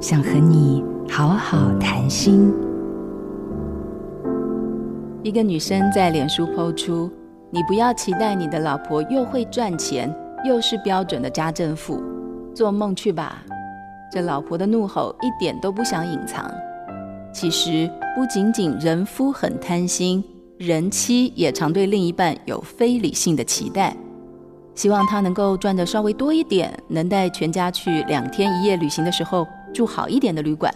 想和你好好谈心。一个女生在脸书抛出：“你不要期待你的老婆又会赚钱，又是标准的家政妇，做梦去吧！”这老婆的怒吼一点都不想隐藏。其实不仅仅人夫很贪心，人妻也常对另一半有非理性的期待，希望他能够赚的稍微多一点，能带全家去两天一夜旅行的时候住好一点的旅馆，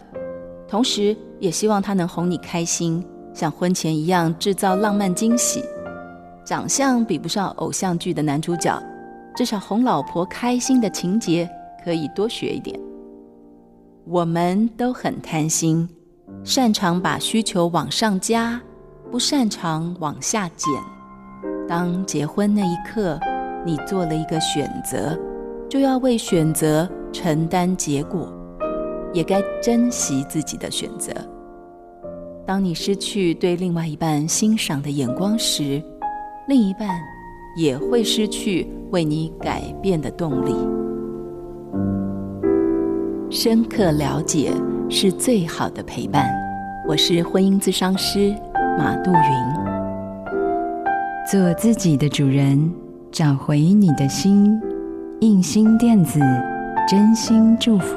同时也希望他能哄你开心，像婚前一样制造浪漫惊喜。长相比不上偶像剧的男主角，至少哄老婆开心的情节可以多学一点。我们都很贪心。擅长把需求往上加，不擅长往下减。当结婚那一刻，你做了一个选择，就要为选择承担结果，也该珍惜自己的选择。当你失去对另外一半欣赏的眼光时，另一半也会失去为你改变的动力。深刻了解。是最好的陪伴。我是婚姻咨商师马杜云。做自己的主人，找回你的心。印心电子，真心祝福。